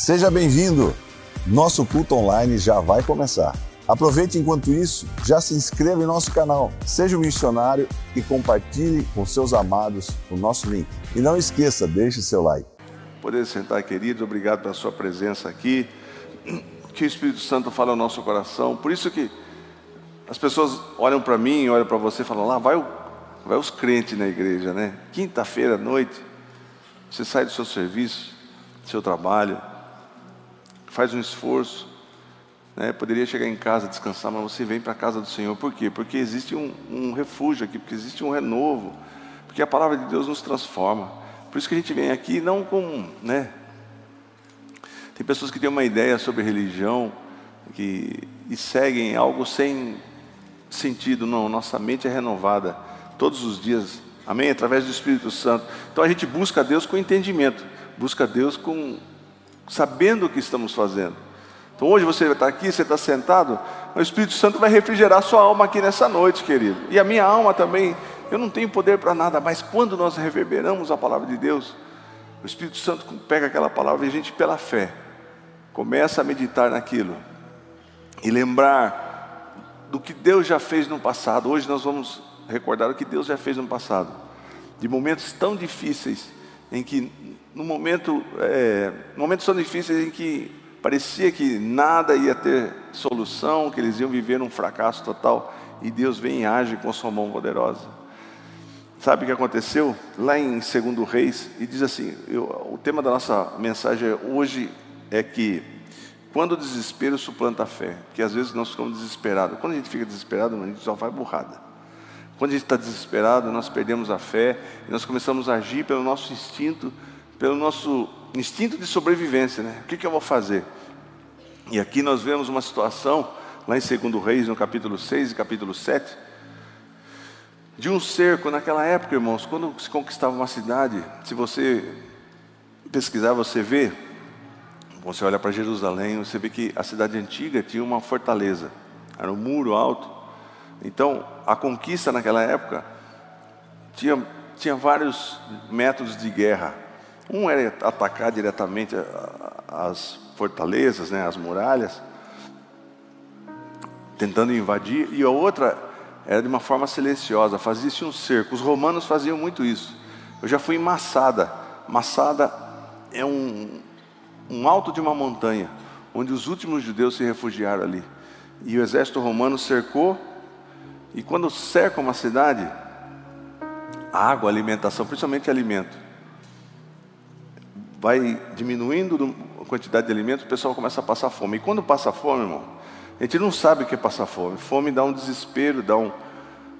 Seja bem-vindo! Nosso culto online já vai começar. Aproveite enquanto isso, já se inscreva em nosso canal, seja um missionário e compartilhe com seus amados o nosso link. E não esqueça, deixe seu like. Poder sentar, queridos, obrigado pela sua presença aqui. Que o Espírito Santo fale ao nosso coração. Por isso que as pessoas olham para mim, olham para você e falam: lá vai, o, vai os crentes na igreja, né? Quinta-feira à noite, você sai do seu serviço, do seu trabalho, faz um esforço, né? poderia chegar em casa descansar, mas você vem para a casa do Senhor, por quê? Porque existe um, um, refúgio aqui, porque existe um renovo, porque a palavra de Deus nos transforma. Por isso que a gente vem aqui não com, né? Tem pessoas que têm uma ideia sobre religião que, e seguem algo sem sentido, não, nossa mente é renovada todos os dias, amém? Através do Espírito Santo. Então a gente busca Deus com entendimento, busca Deus com sabendo o que estamos fazendo. Então hoje você está aqui, você está sentado, o Espírito Santo vai refrigerar sua alma aqui nessa noite, querido. E a minha alma também. Eu não tenho poder para nada, mas quando nós reverberamos a palavra de Deus, o Espírito Santo pega aquela palavra e a gente, pela fé, começa a meditar naquilo e lembrar do que Deus já fez no passado. Hoje nós vamos recordar o que Deus já fez no passado, de momentos tão difíceis em que no momento, é, momentos tão difíceis em que parecia que nada ia ter solução, que eles iam viver um fracasso total, e Deus vem e age com sua mão poderosa. Sabe o que aconteceu? Lá em 2 Reis, e diz assim: eu, o tema da nossa mensagem hoje é que quando o desespero suplanta a fé, que às vezes nós ficamos desesperados. Quando a gente fica desesperado, a gente só faz burrada. Quando a gente está desesperado, nós perdemos a fé e nós começamos a agir pelo nosso instinto pelo nosso instinto de sobrevivência, né? O que, que eu vou fazer? E aqui nós vemos uma situação, lá em 2 Reis, no capítulo 6 e capítulo 7, de um cerco naquela época, irmãos, quando se conquistava uma cidade, se você pesquisar, você vê, você olha para Jerusalém, você vê que a cidade antiga tinha uma fortaleza, era um muro alto. Então, a conquista naquela época tinha, tinha vários métodos de guerra. Um era atacar diretamente as fortalezas, né, as muralhas, tentando invadir, e a outra era de uma forma silenciosa, fazia-se um cerco. Os romanos faziam muito isso. Eu já fui em Massada. Massada é um, um alto de uma montanha, onde os últimos judeus se refugiaram ali. E o exército romano cercou, e quando cerca uma cidade, água, alimentação, principalmente alimento, vai diminuindo a quantidade de alimentos, o pessoal começa a passar fome. E quando passa fome, irmão, a gente não sabe o que é passar fome. Fome dá um desespero, dá, um,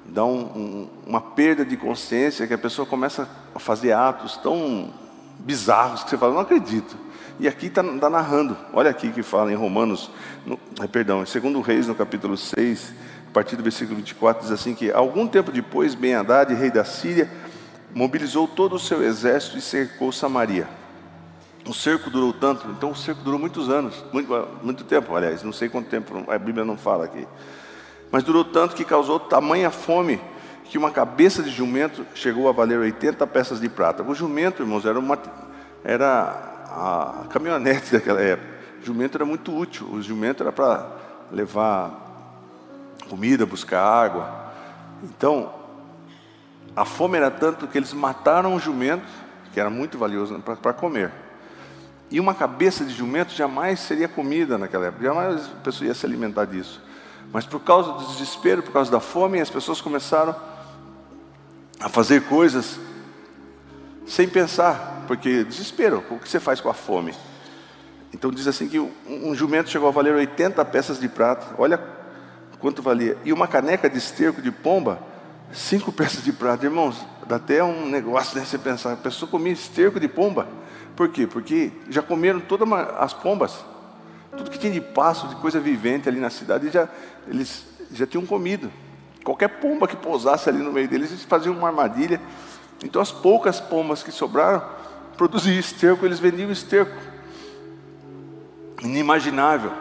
dá um, um, uma perda de consciência, que a pessoa começa a fazer atos tão bizarros que você fala, não acredito. E aqui está tá narrando, olha aqui que fala em Romanos, no, perdão, em 2 Reis, no capítulo 6, a partir do versículo 24, diz assim que algum tempo depois, Ben-Hadad, rei da Síria, mobilizou todo o seu exército e cercou Samaria. O cerco durou tanto, então o cerco durou muitos anos, muito, muito tempo, aliás, não sei quanto tempo, a Bíblia não fala aqui. Mas durou tanto que causou tamanha fome que uma cabeça de jumento chegou a valer 80 peças de prata. O jumento, irmãos, era, uma, era a caminhonete daquela época. O jumento era muito útil, o jumento era para levar comida, buscar água. Então, a fome era tanto que eles mataram o jumento, que era muito valioso para comer. E uma cabeça de jumento jamais seria comida naquela época, jamais a pessoa ia se alimentar disso. Mas por causa do desespero, por causa da fome, as pessoas começaram a fazer coisas sem pensar, porque desespero, o que você faz com a fome? Então diz assim que um jumento chegou a valer 80 peças de prata, olha quanto valia, e uma caneca de esterco de pomba, cinco peças de prata, irmãos, dá até um negócio né, você pensar, a pessoa comia esterco de pomba, por quê? Porque já comeram todas as pombas, tudo que tinha de passo, de coisa vivente ali na cidade, já, eles já tinham comido. Qualquer pomba que pousasse ali no meio deles, eles faziam uma armadilha. Então, as poucas pombas que sobraram, produziam esterco, eles vendiam esterco. Inimaginável.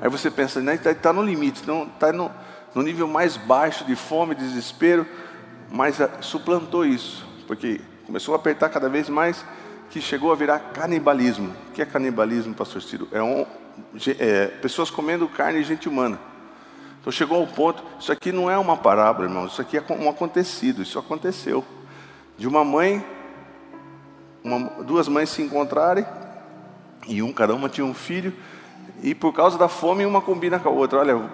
Aí você pensa, está tá no limite, está no, no nível mais baixo de fome, de desespero, mas suplantou isso, porque começou a apertar cada vez mais que chegou a virar canibalismo. O que é canibalismo, pastor Ciro? É, um, é pessoas comendo carne de gente humana. Então chegou ao ponto, isso aqui não é uma parábola, irmão, isso aqui é um acontecido, isso aconteceu. De uma mãe, uma, duas mães se encontrarem, e um, cada uma tinha um filho, e por causa da fome uma combina com a outra. Olha,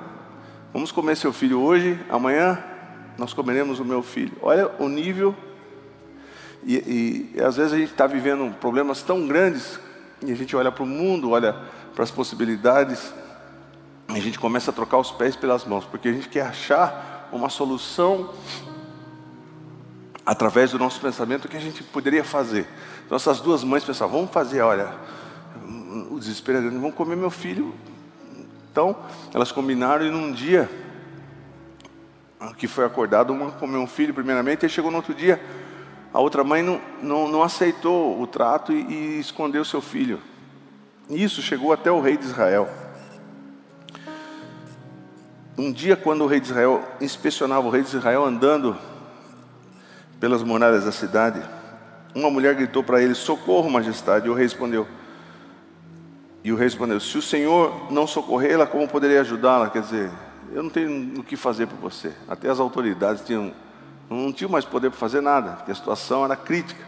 vamos comer seu filho hoje, amanhã nós comeremos o meu filho. Olha o nível e, e, e às vezes a gente está vivendo problemas tão grandes e a gente olha para o mundo, olha para as possibilidades, a gente começa a trocar os pés pelas mãos, porque a gente quer achar uma solução através do nosso pensamento que a gente poderia fazer. Então essas duas mães pensavam, vamos fazer, olha, o desespero vamos comer meu filho. Então elas combinaram e num dia que foi acordado, uma comeu um filho primeiramente, e chegou no outro dia, a outra mãe não, não, não aceitou o trato e, e escondeu seu filho. Isso chegou até o rei de Israel. Um dia, quando o rei de Israel inspecionava o rei de Israel andando pelas muralhas da cidade, uma mulher gritou para ele: Socorro, majestade. E o rei respondeu: E o rei respondeu: Se o senhor não socorrê-la, como poderia ajudá-la? Quer dizer, eu não tenho o que fazer por você. Até as autoridades tinham não tinha mais poder para fazer nada, porque a situação era crítica.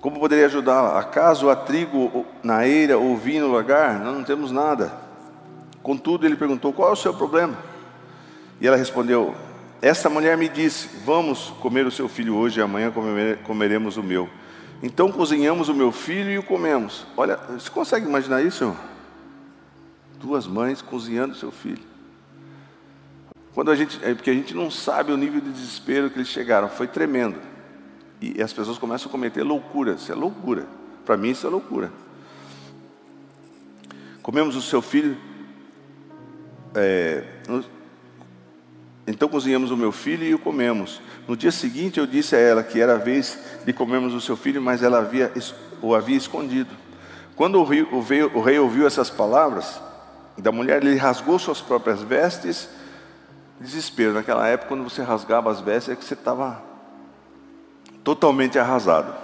Como poderia ajudá-la? Acaso há trigo na eira ou vinho no lagar? Nós não temos nada. Contudo, ele perguntou: Qual é o seu problema? E ela respondeu: Esta mulher me disse: Vamos comer o seu filho hoje e amanhã comeremos o meu. Então cozinhamos o meu filho e o comemos. Olha, você consegue imaginar isso? Duas mães cozinhando seu filho. Quando a gente, é porque a gente não sabe o nível de desespero que eles chegaram, foi tremendo. E as pessoas começam a cometer loucura, isso é loucura. Para mim isso é loucura. Comemos o seu filho, é, então cozinhamos o meu filho e o comemos. No dia seguinte eu disse a ela que era a vez de comermos o seu filho, mas ela havia, o havia escondido. Quando o rei, o, o rei ouviu essas palavras da mulher, ele rasgou suas próprias vestes desespero. Naquela época, quando você rasgava as vestes, é que você estava totalmente arrasado.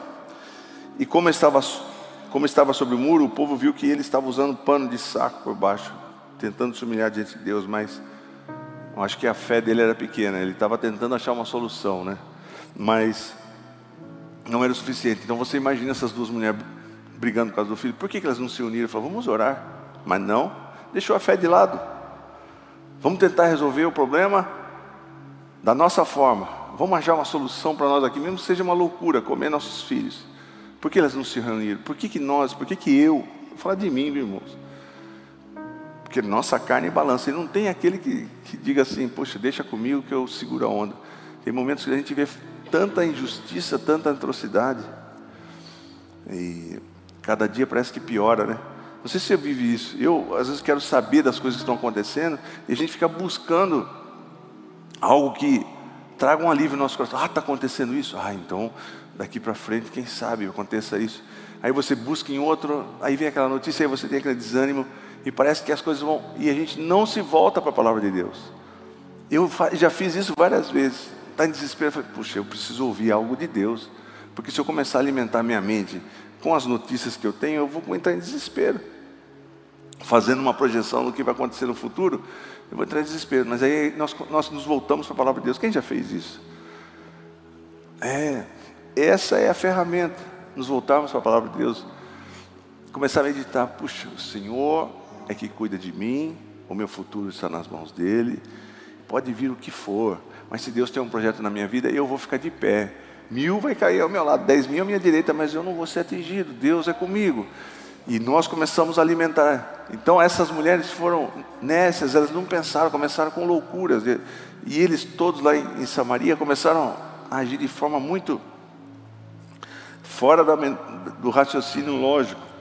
E como estava, como estava sobre o muro, o povo viu que ele estava usando pano de saco por baixo, tentando se humilhar diante de Deus, mas eu acho que a fé dele era pequena, ele estava tentando achar uma solução, né? Mas não era o suficiente. Então você imagina essas duas mulheres brigando por causa do filho, por que, que elas não se uniram? Falaram, vamos orar. Mas não, deixou a fé de lado. Vamos tentar resolver o problema da nossa forma. Vamos achar uma solução para nós aqui, mesmo que seja uma loucura, comer nossos filhos. Por que elas não se reuniram? Por que, que nós, por que, que eu? Vou falar de mim, irmãos. Porque nossa carne balança. E não tem aquele que, que diga assim, poxa, deixa comigo que eu seguro a onda. Tem momentos que a gente vê tanta injustiça, tanta atrocidade. E cada dia parece que piora, né? Não sei se você vive isso. Eu, às vezes, quero saber das coisas que estão acontecendo e a gente fica buscando algo que traga um alívio no nosso coração. Ah, está acontecendo isso? Ah, então daqui para frente, quem sabe aconteça isso. Aí você busca em outro, aí vem aquela notícia, aí você tem aquele desânimo e parece que as coisas vão. E a gente não se volta para a palavra de Deus. Eu já fiz isso várias vezes. Está em desespero, eu falei, puxa, eu preciso ouvir algo de Deus. Porque se eu começar a alimentar minha mente com as notícias que eu tenho, eu vou entrar em desespero fazendo uma projeção do que vai acontecer no futuro, eu vou entrar em desespero. Mas aí nós, nós nos voltamos para a palavra de Deus. Quem já fez isso? É, essa é a ferramenta. Nos voltarmos para a palavra de Deus. Começar a meditar, puxa, o Senhor é que cuida de mim, o meu futuro está nas mãos dele. Pode vir o que for, mas se Deus tem um projeto na minha vida, eu vou ficar de pé. Mil vai cair ao meu lado, dez mil à minha direita, mas eu não vou ser atingido. Deus é comigo. E nós começamos a alimentar. Então essas mulheres foram nessas, elas não pensaram, começaram com loucuras. E eles todos lá em Samaria começaram a agir de forma muito fora do raciocínio lógico.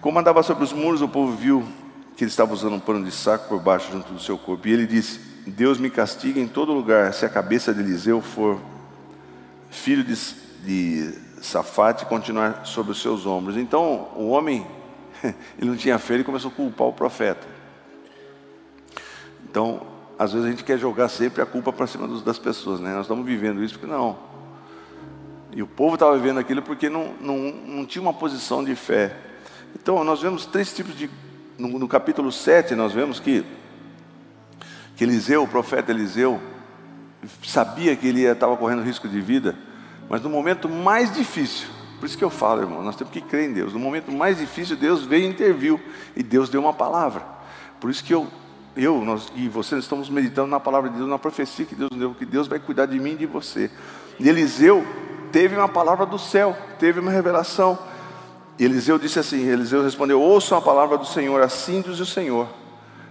Como andava sobre os muros, o povo viu que ele estava usando um pano de saco por baixo junto do seu corpo. E ele disse: Deus me castiga em todo lugar se a cabeça de Eliseu for filho de, de Safate continuar sobre os seus ombros. Então, o homem, ele não tinha fé, ele começou a culpar o profeta. Então, às vezes a gente quer jogar sempre a culpa para cima das pessoas, né? Nós estamos vivendo isso porque não. E o povo estava vivendo aquilo porque não, não, não tinha uma posição de fé. Então, nós vemos três tipos de. No, no capítulo 7, nós vemos que, que Eliseu, o profeta Eliseu, sabia que ele estava correndo risco de vida, mas no momento mais difícil, por isso que eu falo, irmão, nós temos que crer em Deus. No momento mais difícil, Deus veio e interviu, e Deus deu uma palavra. Por isso que eu, eu nós, e você estamos meditando na palavra de Deus, na profecia que Deus deu, que Deus vai cuidar de mim e de você. E Eliseu teve uma palavra do céu, teve uma revelação. E Eliseu disse assim: Eliseu respondeu: Ouçam a palavra do Senhor, assim diz o Senhor.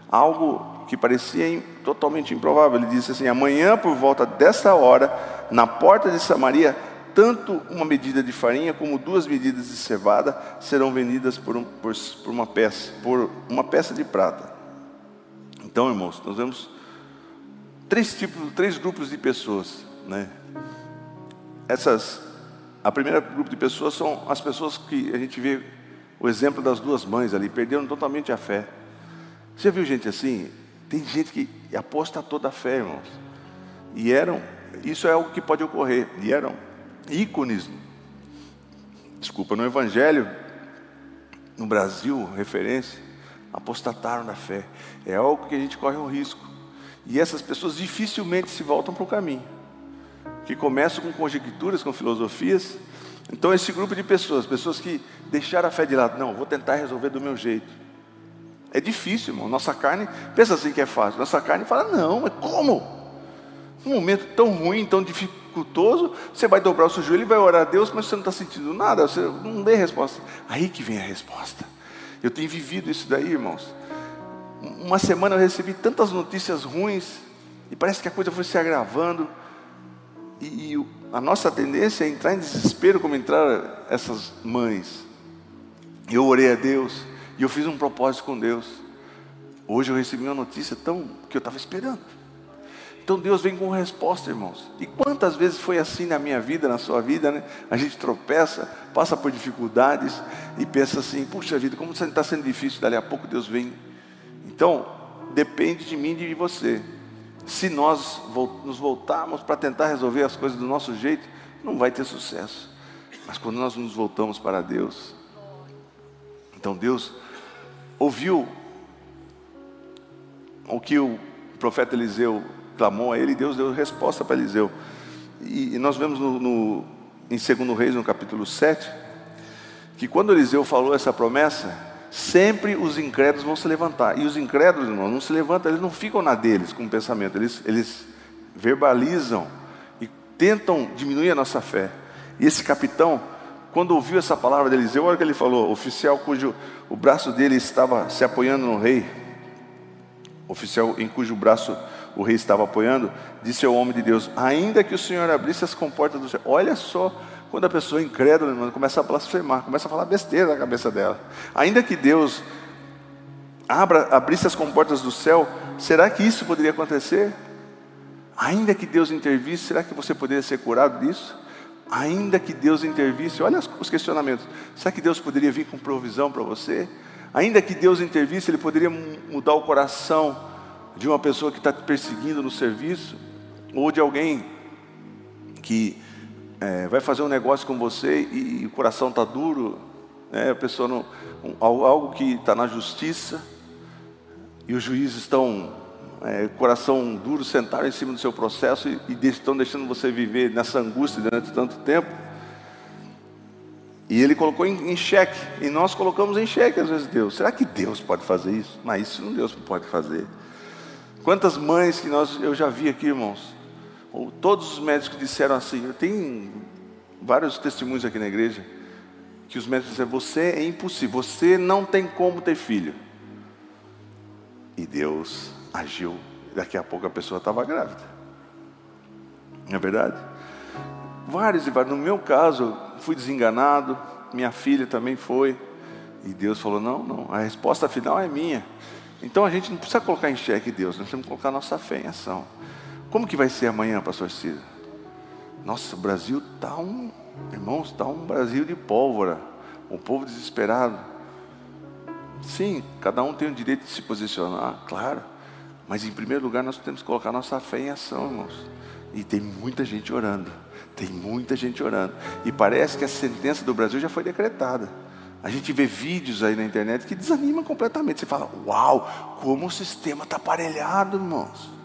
Algo que parecia totalmente improvável. Ele disse assim: Amanhã, por volta desta hora, na porta de Samaria, tanto uma medida de farinha como duas medidas de cevada serão vendidas por, um, por, por uma peça, por uma peça de prata. Então, irmãos, nós vemos três tipos, três grupos de pessoas, né? Essas, a primeira grupo de pessoas são as pessoas que a gente vê o exemplo das duas mães ali, perderam totalmente a fé. Você viu gente assim? Tem gente que aposta toda a fé, irmãos. E eram, isso é algo que pode ocorrer, e eram ícones, desculpa, no Evangelho, no Brasil, referência, apostataram da fé. É algo que a gente corre um risco. E essas pessoas dificilmente se voltam para o caminho. Que começam com conjecturas, com filosofias. Então, esse grupo de pessoas, pessoas que deixaram a fé de lado, não, vou tentar resolver do meu jeito. É difícil, irmão. Nossa carne, pensa assim que é fácil. Nossa carne fala, não, mas como? Um momento tão ruim, tão dificultoso, você vai dobrar o seu joelho e vai orar a Deus, mas você não está sentindo nada, você não vê resposta. Aí que vem a resposta. Eu tenho vivido isso daí, irmãos. Uma semana eu recebi tantas notícias ruins, e parece que a coisa foi se agravando, e, e a nossa tendência é entrar em desespero, como entraram essas mães. Eu orei a Deus, e eu fiz um propósito com Deus. Hoje eu recebi uma notícia tão que eu estava esperando. Então Deus vem com resposta, irmãos. E quantas vezes foi assim na minha vida, na sua vida, né? A gente tropeça, passa por dificuldades e pensa assim: puxa vida, como está sendo difícil, dali a pouco Deus vem. Então, depende de mim e de você. Se nós nos voltarmos para tentar resolver as coisas do nosso jeito, não vai ter sucesso. Mas quando nós nos voltamos para Deus, então Deus ouviu o que o profeta Eliseu clamou a ele, Deus deu resposta para Eliseu. E, e nós vemos no, no, em 2 Reis, no capítulo 7, que quando Eliseu falou essa promessa, sempre os incrédulos vão se levantar. E os incrédulos, irmão, não se levantam, eles não ficam na deles com o pensamento, eles, eles verbalizam e tentam diminuir a nossa fé. E esse capitão, quando ouviu essa palavra de Eliseu, olha o que ele falou: oficial cujo o braço dele estava se apoiando no rei, oficial em cujo braço o rei estava apoiando, disse ao homem de Deus: Ainda que o Senhor abrisse as comportas do céu. Olha só, quando a pessoa é incrédula, irmão, começa a blasfemar, começa a falar besteira na cabeça dela. Ainda que Deus abra, abrisse as comportas do céu, será que isso poderia acontecer? Ainda que Deus intervisse, será que você poderia ser curado disso? Ainda que Deus intervisse, olha os questionamentos. Será que Deus poderia vir com provisão para você? Ainda que Deus intervisse, Ele poderia mudar o coração de uma pessoa que está te perseguindo no serviço, ou de alguém que é, vai fazer um negócio com você e, e o coração está duro, né? a pessoa não, um, algo que está na justiça e os juízes estão é, coração duro sentaram em cima do seu processo e, estão deixando você viver nessa angústia durante tanto tempo. E ele colocou em, em xeque, e nós colocamos em xeque às vezes Deus. Será que Deus pode fazer isso? Mas isso não Deus pode fazer. Quantas mães que nós, eu já vi aqui, irmãos, ou todos os médicos disseram assim, eu tenho vários testemunhos aqui na igreja, que os médicos disseram, você é impossível, você não tem como ter filho. E Deus agiu, daqui a pouco a pessoa estava grávida. Não é verdade? Vários e vários. No meu caso, fui desenganado, minha filha também foi. E Deus falou: não, não, a resposta final é minha. Então a gente não precisa colocar em xeque Deus, nós temos que colocar nossa fé em ação. Como que vai ser amanhã, pastor Cida? Nossa, o Brasil está um, irmãos, está um Brasil de pólvora, um povo desesperado. Sim, cada um tem o direito de se posicionar, claro. Mas em primeiro lugar nós temos que colocar nossa fé em ação, irmãos. E tem muita gente orando. Tem muita gente orando. E parece que a sentença do Brasil já foi decretada. A gente vê vídeos aí na internet que desanimam completamente. Você fala, uau, como o sistema está aparelhado, irmãos.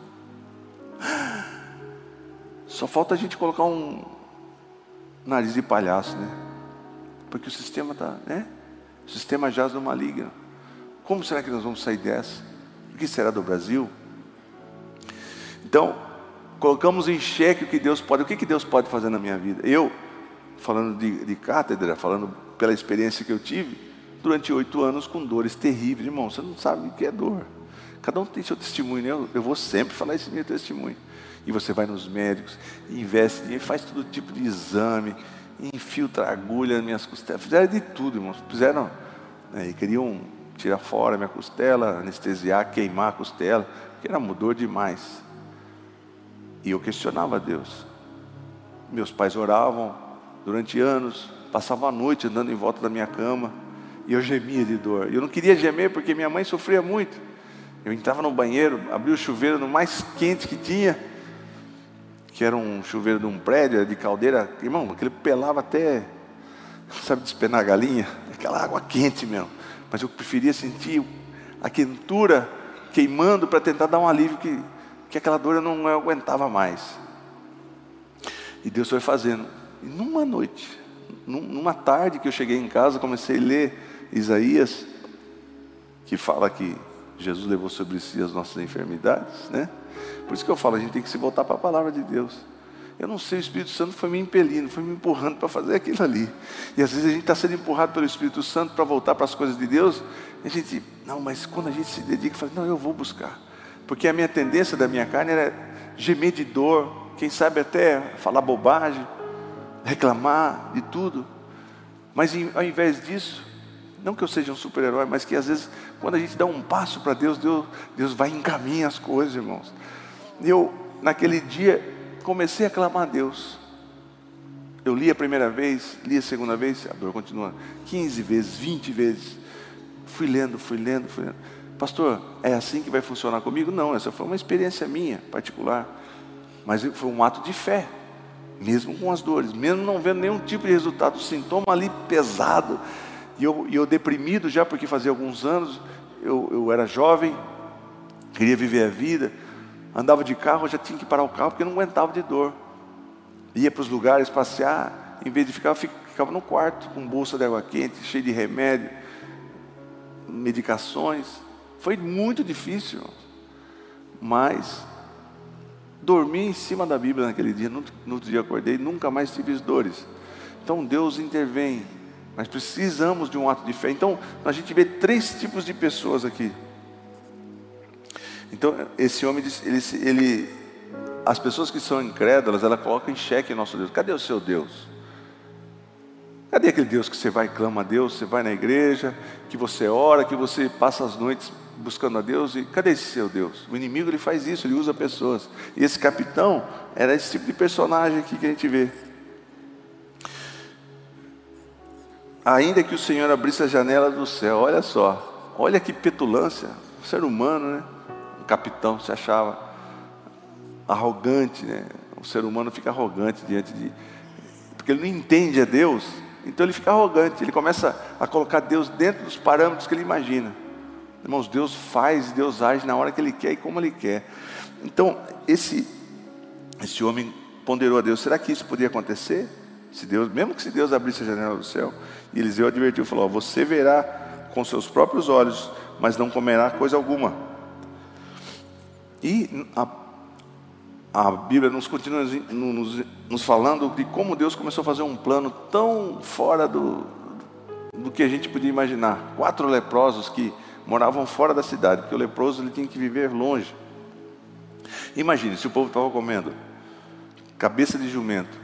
Só falta a gente colocar um nariz de palhaço, né? Porque o sistema está, né? O sistema jaz no maligno. Como será que nós vamos sair dessa? O que será do Brasil? Então, colocamos em xeque o que Deus pode, o que, que Deus pode fazer na minha vida. Eu, falando de, de cátedra, falando pela experiência que eu tive, durante oito anos com dores terríveis, irmão, você não sabe o que é dor. Cada um tem seu testemunho, né? eu, eu vou sempre falar esse meu testemunho. E você vai nos médicos, investe dinheiro, faz todo tipo de exame, infiltra agulha nas minhas costelas, fizeram de tudo, irmãos. Fizeram, né, queriam tirar fora minha costela, anestesiar, queimar a costela, que era mudou demais. E eu questionava Deus. Meus pais oravam durante anos, passavam a noite andando em volta da minha cama, e eu gemia de dor. E eu não queria gemer porque minha mãe sofria muito. Eu entrava no banheiro, abria o chuveiro no mais quente que tinha, que era um chuveiro de um prédio, de caldeira. Irmão, aquele pelava até, sabe, despenar a galinha? Aquela água quente mesmo. Mas eu preferia sentir a quentura queimando para tentar dar um alívio que que aquela dor eu não aguentava mais. E Deus foi fazendo. E numa noite, numa tarde que eu cheguei em casa, comecei a ler Isaías, que fala que Jesus levou sobre si as nossas enfermidades, né? Por isso que eu falo, a gente tem que se voltar para a palavra de Deus. Eu não sei, o Espírito Santo foi me impelindo, foi me empurrando para fazer aquilo ali. E às vezes a gente está sendo empurrado pelo Espírito Santo para voltar para as coisas de Deus. A gente, não, mas quando a gente se dedica, fala, não, eu vou buscar. Porque a minha tendência da minha carne era gemer de dor, quem sabe até falar bobagem, reclamar de tudo. Mas ao invés disso, não que eu seja um super-herói, mas que às vezes, quando a gente dá um passo para Deus, Deus, Deus vai encaminhar as coisas, irmãos. Eu, naquele dia, comecei a clamar a Deus. Eu li a primeira vez, li a segunda vez, a dor continua 15 vezes, 20 vezes. Fui lendo, fui lendo, fui lendo. Pastor, é assim que vai funcionar comigo? Não, essa foi uma experiência minha, particular. Mas foi um ato de fé, mesmo com as dores, mesmo não vendo nenhum tipo de resultado, sintoma ali pesado, e eu, eu deprimido já, porque fazia alguns anos, eu, eu era jovem, queria viver a vida, andava de carro, já tinha que parar o carro porque não aguentava de dor. Ia para os lugares passear, em vez de ficar, ficava no quarto, com bolsa de água quente, cheio de remédio, medicações. Foi muito difícil, mas dormi em cima da Bíblia naquele dia, no, no outro dia acordei, nunca mais tive dores. Então Deus intervém, mas precisamos de um ato de fé. Então a gente vê três tipos de pessoas aqui. Então esse homem ele, ele as pessoas que são incrédulas, ela coloca em xeque nosso Deus. Cadê o seu Deus? Cadê aquele Deus que você vai e clama a Deus, você vai na igreja, que você ora, que você passa as noites buscando a Deus e cadê esse seu Deus? O inimigo ele faz isso, ele usa pessoas. E esse capitão era esse tipo de personagem aqui que a gente vê. Ainda que o Senhor abrisse a janela do céu, olha só, olha que petulância, um ser humano, né? Um capitão se achava arrogante, né? O ser humano fica arrogante diante de. Porque ele não entende a Deus, então ele fica arrogante, ele começa a colocar Deus dentro dos parâmetros que ele imagina. Irmãos, Deus faz, Deus age na hora que Ele quer e como Ele quer. Então, esse, esse homem ponderou a Deus: será que isso podia acontecer? Se Deus, mesmo que se Deus abrisse a janela do céu, e Eliseu advertiu, falou: Você verá com seus próprios olhos, mas não comerá coisa alguma. E a, a Bíblia nos continua nos, nos, falando de como Deus começou a fazer um plano tão fora do, do que a gente podia imaginar. Quatro leprosos que moravam fora da cidade, porque o leproso ele tinha que viver longe. Imagine se o povo estava comendo cabeça de jumento,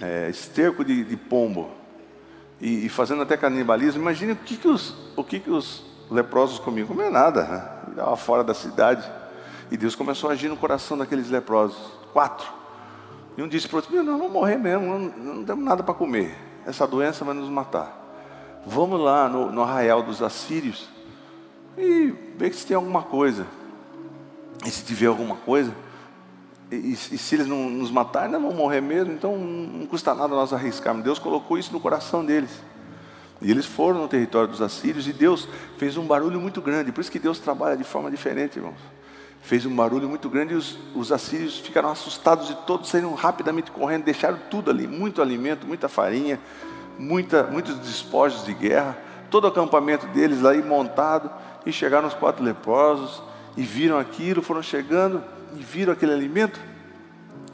é, esterco de, de pombo e, e, fazendo até canibalismo. Imagine o que, que, os, o que, que os leprosos comiam. Comia nada, né? fora da cidade. E Deus começou a agir no coração daqueles leprosos. Quatro. E um disse para o outro: Nós vamos morrer mesmo, não, não temos nada para comer. Essa doença vai nos matar. Vamos lá no, no arraial dos assírios e ver se tem alguma coisa. E se tiver alguma coisa, e, e, se eles não nos matarem, nós vamos morrer mesmo, então não custa nada nós arriscarmos. Deus colocou isso no coração deles. E eles foram no território dos assírios e Deus fez um barulho muito grande. Por isso que Deus trabalha de forma diferente, irmãos. Fez um barulho muito grande e os, os assírios ficaram assustados e todos saíram rapidamente correndo, deixaram tudo ali, muito alimento, muita farinha, muita, muitos despojos de guerra, todo o acampamento deles lá montado, e chegaram os quatro leprosos e viram aquilo, foram chegando e viram aquele alimento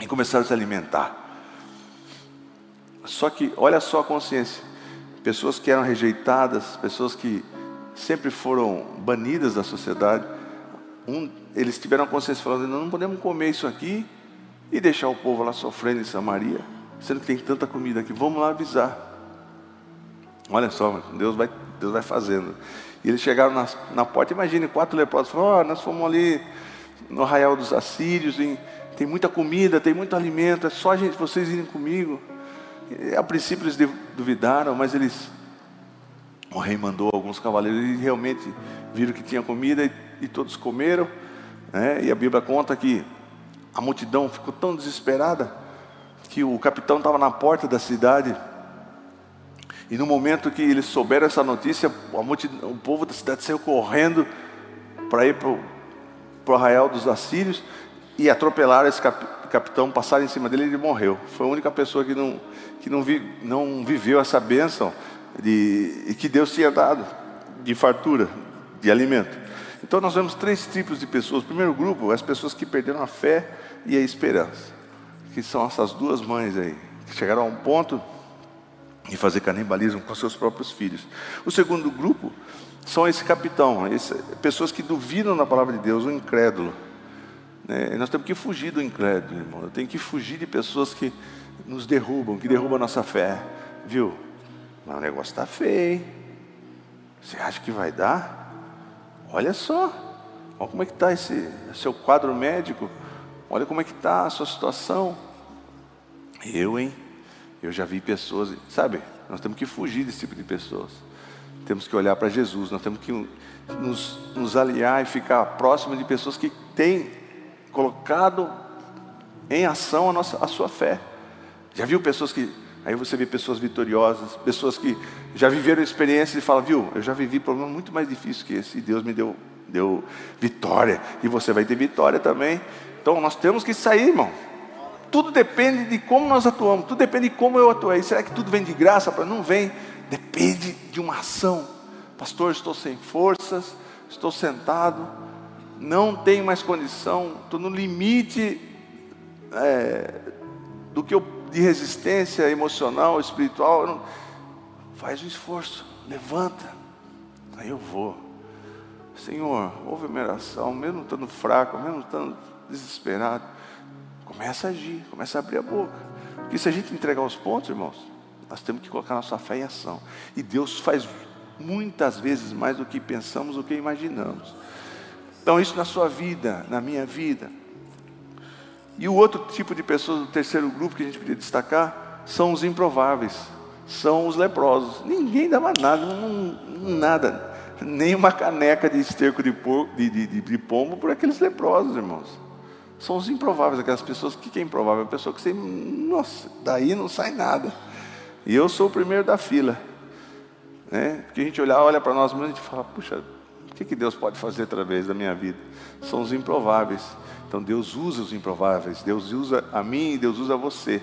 e começaram a se alimentar. Só que olha só a consciência pessoas que eram rejeitadas, pessoas que sempre foram banidas da sociedade, um, eles tiveram a consciência falando: não, podemos comer isso aqui e deixar o povo lá sofrendo em Samaria, sendo que tem tanta comida aqui. Vamos lá avisar. Olha só, Deus vai, Deus vai fazendo. E eles chegaram na, na porta, imagine, quatro leprosos falaram: oh, nós fomos ali no arraial dos assírios, em, tem muita comida, tem muito alimento, é só a gente, vocês irem comigo. E, a princípio eles duvidaram, mas eles. O rei mandou alguns cavaleiros e realmente viram que tinha comida e, e todos comeram. Né? E a Bíblia conta que a multidão ficou tão desesperada que o capitão estava na porta da cidade. E no momento que eles souberam essa notícia, multidão, o povo da cidade saiu correndo para ir para o arraial dos assírios e atropelaram esse cap, capitão, passaram em cima dele e ele morreu. Foi a única pessoa que não, que não, vi, não viveu essa bênção de, que Deus tinha dado de fartura, de alimento. Então nós vemos três tipos de pessoas. O primeiro grupo, as pessoas que perderam a fé e a esperança, que são essas duas mães aí, que chegaram a um ponto de fazer canibalismo com seus próprios filhos. O segundo grupo são esse capitão, esse, pessoas que duvidam da palavra de Deus, o incrédulo. Né? nós temos que fugir do incrédulo, irmão. Tenho que fugir de pessoas que nos derrubam, que derrubam a nossa fé. Viu? Mas o negócio está feio. Você acha que vai dar? Olha só. Olha como é que está esse seu quadro médico. Olha como é que está a sua situação. Eu, hein? Eu já vi pessoas, sabe? Nós temos que fugir desse tipo de pessoas. Temos que olhar para Jesus. Nós temos que nos, nos aliar e ficar próximo de pessoas que têm colocado em ação a, nossa, a sua fé. Já viu pessoas que. Aí você vê pessoas vitoriosas, pessoas que já viveram experiências e falam, viu, eu já vivi problema muito mais difícil que esse, e Deus me deu, deu vitória, e você vai ter vitória também. Então nós temos que sair, irmão. Tudo depende de como nós atuamos, tudo depende de como eu atuei. Será que tudo vem de graça? Não vem, depende de uma ação. Pastor, estou sem forças, estou sentado, não tenho mais condição, estou no limite é, do que eu, de resistência emocional, espiritual. Não, faz um esforço, levanta, aí eu vou. Senhor, ouve a minha oração, mesmo estando fraco, mesmo estando desesperado, começa a agir, começa a abrir a boca. Porque se a gente entregar os pontos, irmãos, nós temos que colocar nossa fé em ação. E Deus faz muitas vezes mais do que pensamos, do que imaginamos. Então, isso na sua vida, na minha vida. E o outro tipo de pessoas, o terceiro grupo que a gente podia destacar, são os improváveis, são os leprosos. Ninguém dava nada, não, nada, nem uma caneca de esterco de, por, de, de, de, de pombo por aqueles leprosos, irmãos. São os improváveis, aquelas pessoas, o que é improvável? A pessoa que você, nossa, daí não sai nada. E eu sou o primeiro da fila. Né? Porque a gente olha, olha para nós mesmos e a gente fala, puxa, que, que Deus pode fazer através da minha vida? São os improváveis. Então Deus usa os improváveis, Deus usa a mim e Deus usa você.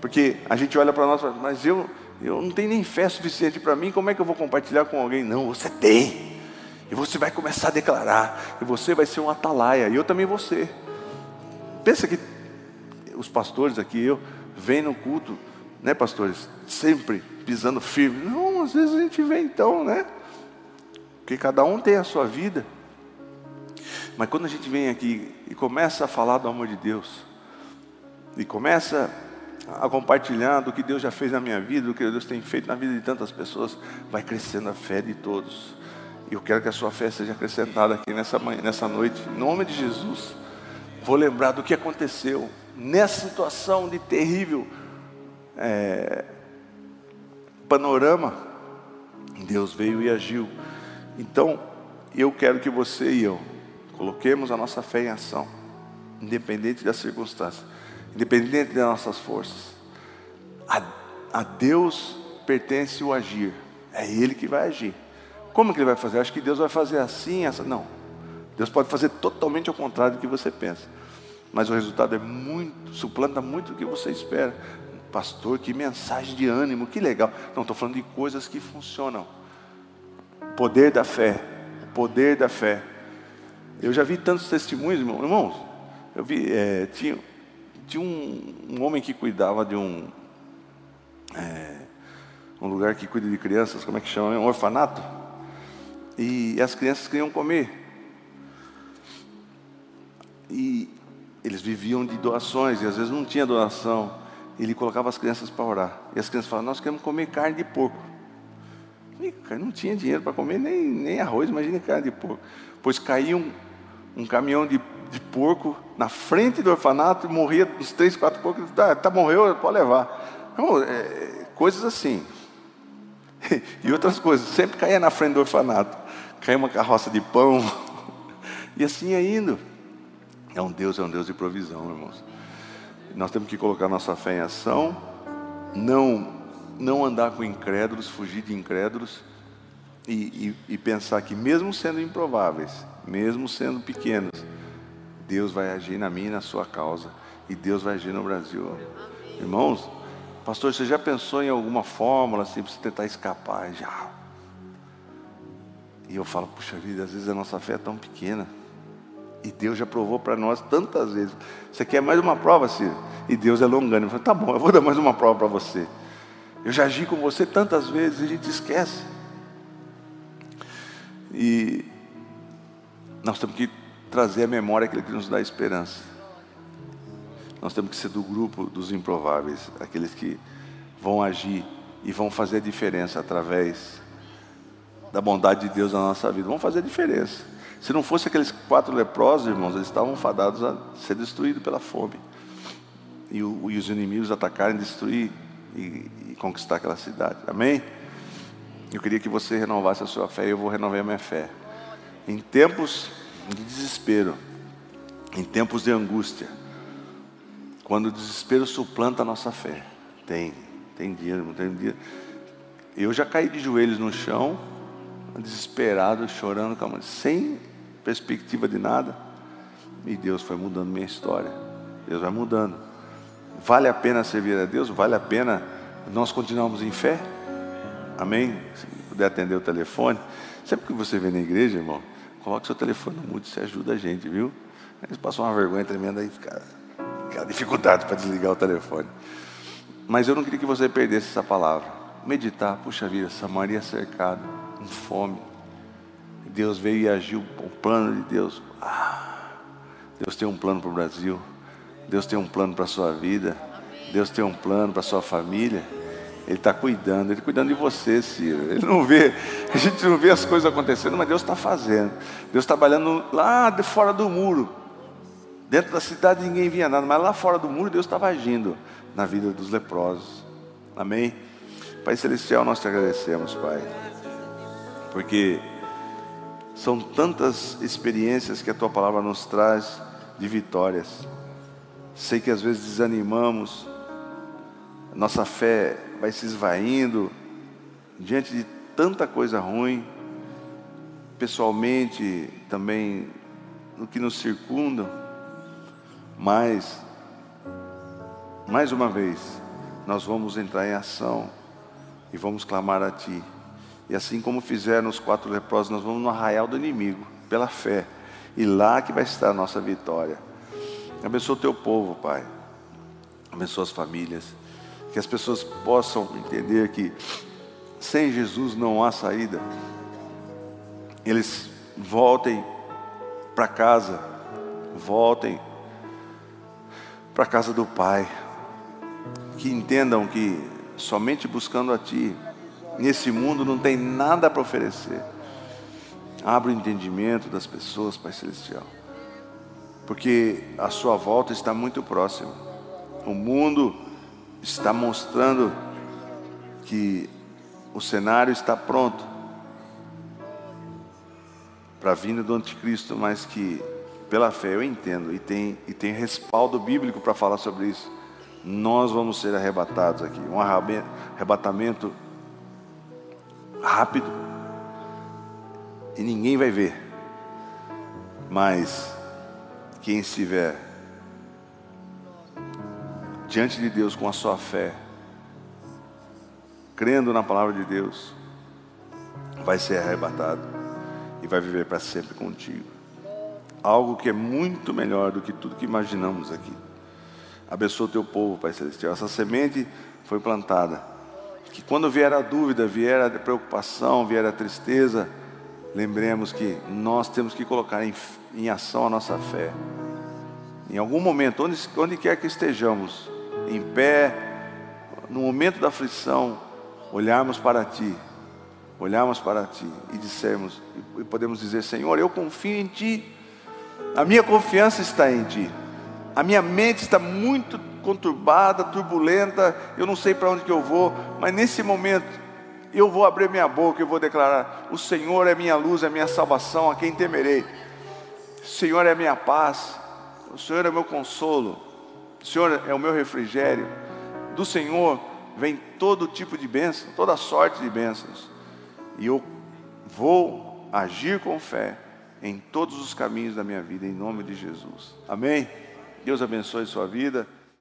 Porque a gente olha para nós e fala, mas eu, eu não tenho nem fé suficiente para mim, como é que eu vou compartilhar com alguém? Não, você tem. E você vai começar a declarar, e você vai ser um atalaia, e eu também vou ser. Pensa que os pastores aqui, eu, vêm no culto, né, pastores? Sempre pisando firme. Não, às vezes a gente vem então, né? porque cada um tem a sua vida. Mas quando a gente vem aqui e começa a falar do amor de Deus, e começa a compartilhar do que Deus já fez na minha vida, do que Deus tem feito na vida de tantas pessoas, vai crescendo a fé de todos. E eu quero que a sua fé seja acrescentada aqui nessa manhã, nessa noite, em nome de Jesus. Vou lembrar do que aconteceu nessa situação de terrível é, panorama. Deus veio e agiu. Então, eu quero que você e eu coloquemos a nossa fé em ação. independente das circunstâncias, independente das nossas forças. A, a Deus pertence o agir, é Ele que vai agir. Como que Ele vai fazer? Acho que Deus vai fazer assim, essa. Não. Deus pode fazer totalmente ao contrário do que você pensa. Mas o resultado é muito, suplanta muito o que você espera. Pastor, que mensagem de ânimo, que legal. Não, estou falando de coisas que funcionam. Poder da fé, poder da fé. Eu já vi tantos testemunhos, irmãos. Eu vi, é, tinha, tinha um, um, homem que cuidava de um, é, um lugar que cuida de crianças, como é que chama? Um orfanato. E as crianças queriam comer. E eles viviam de doações, e às vezes não tinha doação. Ele colocava as crianças para orar. E as crianças falavam, nós queremos comer carne de porco. E, não tinha dinheiro para comer nem, nem arroz, imagine carne de porco. Pois caía um, um caminhão de, de porco na frente do orfanato e morria uns três, quatro porcos. Tá, tá morreu, pode levar. Então, é, coisas assim. E outras coisas. Sempre caía na frente do orfanato. Caía uma carroça de pão. E assim ia indo. É um Deus, é um Deus de provisão, irmãos. Nós temos que colocar nossa fé em ação, não, não andar com incrédulos, fugir de incrédulos e, e, e pensar que, mesmo sendo improváveis, mesmo sendo pequenos, Deus vai agir na minha e na sua causa, e Deus vai agir no Brasil. Irmãos, pastor, você já pensou em alguma fórmula assim para você tentar escapar? Já. E eu falo, puxa vida, às vezes a nossa fé é tão pequena. E Deus já provou para nós tantas vezes. Você quer mais uma prova, Ciro? E Deus é longânimo. Falo, tá bom, eu vou dar mais uma prova para você. Eu já agi com você tantas vezes e a gente esquece. E nós temos que trazer à memória aquilo que nos dá esperança. Nós temos que ser do grupo dos improváveis, aqueles que vão agir e vão fazer a diferença através da bondade de Deus na nossa vida. Vão fazer a diferença. Se não fosse aqueles quatro leprosos, irmãos, eles estavam fadados a ser destruídos pela fome. E, o, e os inimigos atacarem, destruir e, e, conquistar aquela cidade. Amém? Eu queria que você renovasse a sua fé e eu vou renovar a minha fé. Em tempos de desespero, em tempos de angústia, quando o desespero suplanta a nossa fé, tem, tem dia, não tem dia. Eu já caí de joelhos no chão, desesperado, chorando, sem perspectiva de nada. E Deus foi mudando minha história. Deus vai mudando. Vale a pena servir a Deus? Vale a pena nós continuarmos em fé? Amém? Se puder atender o telefone. Sempre que você vem na igreja, irmão, coloque seu telefone no mudo, isso ajuda a gente, viu? Eles passam uma vergonha tremenda aí, fica, fica dificuldade para desligar o telefone. Mas eu não queria que você perdesse essa palavra. Meditar, puxa vida, Samaria cercada, com fome, Deus veio e agiu, o plano de Deus. Ah, Deus tem um plano para o Brasil, Deus tem um plano para a sua vida, Deus tem um plano para a sua família. Ele está cuidando, Ele está cuidando de você, Ciro. Ele não vê, a gente não vê as coisas acontecendo, mas Deus está fazendo. Deus tá trabalhando lá de fora do muro. Dentro da cidade ninguém via nada, mas lá fora do muro Deus estava agindo na vida dos leprosos. Amém? Pai Celestial, nós te agradecemos, Pai. Porque são tantas experiências que a tua palavra nos traz de vitórias. Sei que às vezes desanimamos, nossa fé vai se esvaindo diante de tanta coisa ruim, pessoalmente, também no que nos circunda, mas, mais uma vez, nós vamos entrar em ação e vamos clamar a Ti. E assim como fizeram os quatro leprosos, nós vamos no arraial do inimigo, pela fé. E lá que vai estar a nossa vitória. Abençoa o teu povo, Pai. Abençoa as famílias. Que as pessoas possam entender que sem Jesus não há saída. Eles voltem para casa, voltem para a casa do Pai. Que entendam que somente buscando a Ti nesse mundo não tem nada para oferecer. Abra o entendimento das pessoas, Pai Celestial, porque a sua volta está muito próxima. O mundo está mostrando que o cenário está pronto para a vinda do anticristo, mas que pela fé, eu entendo, e tem, e tem respaldo bíblico para falar sobre isso. Nós vamos ser arrebatados aqui. Um arrebatamento rápido. E ninguém vai ver. Mas quem estiver diante de Deus com a sua fé, crendo na palavra de Deus, vai ser arrebatado e vai viver para sempre contigo. Algo que é muito melhor do que tudo que imaginamos aqui. Abençoa o teu povo, Pai Celestial. Essa semente foi plantada. Que quando vier a dúvida, vier a preocupação, vier a tristeza, lembremos que nós temos que colocar em, em ação a nossa fé. Em algum momento, onde, onde quer que estejamos, em pé, no momento da aflição, olharmos para Ti, olharmos para Ti e dissermos, e podemos dizer: Senhor, eu confio em Ti, a minha confiança está em Ti, a minha mente está muito conturbada, turbulenta, eu não sei para onde que eu vou, mas nesse momento eu vou abrir minha boca e vou declarar: O Senhor é minha luz, é minha salvação, a quem temerei. O Senhor é minha paz, o Senhor é meu consolo, o Senhor é o meu refrigério. Do Senhor vem todo tipo de bênção, toda sorte de bênçãos. E eu vou agir com fé em todos os caminhos da minha vida, em nome de Jesus. Amém? Deus abençoe sua vida.